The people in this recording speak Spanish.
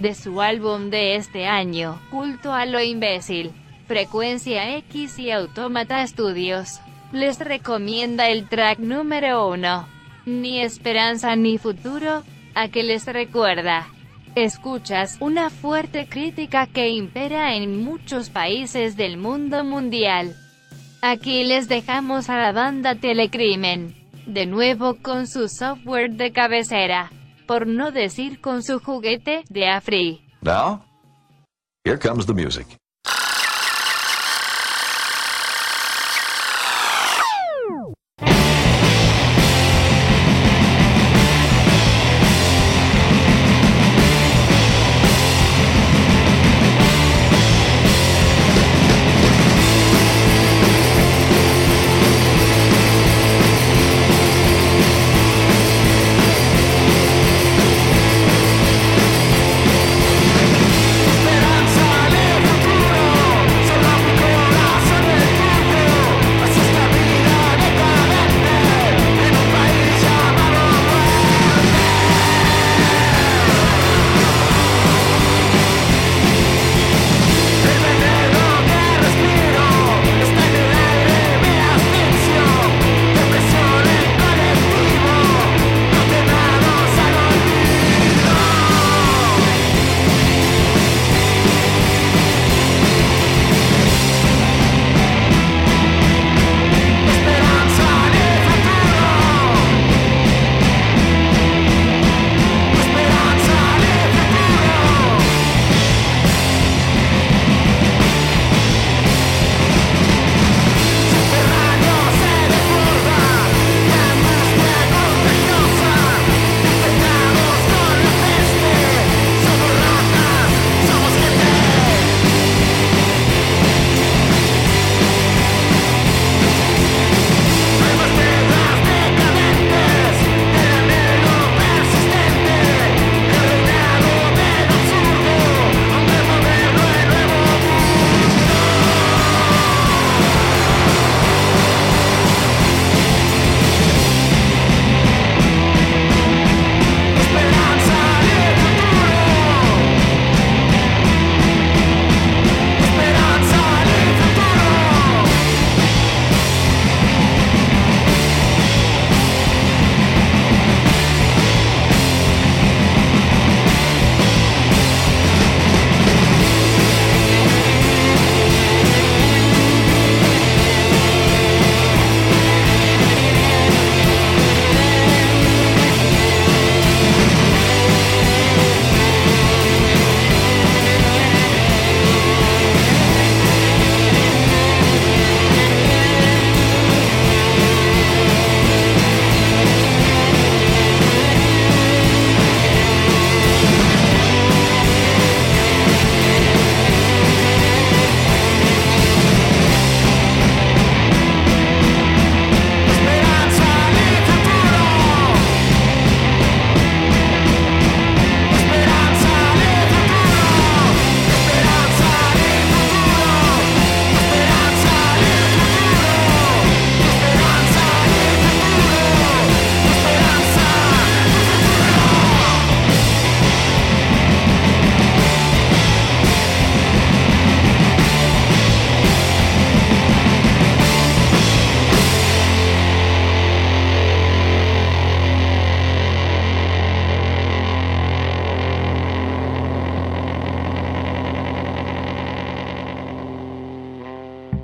de su álbum de este año, Culto a lo Imbécil. Frecuencia X y Autómata Studios. Les recomienda el track número 1. Ni esperanza ni futuro, a que les recuerda. Escuchas una fuerte crítica que impera en muchos países del mundo mundial. Aquí les dejamos a la banda Telecrimen, de nuevo con su software de cabecera, por no decir con su juguete de Afri. Now, here comes the music.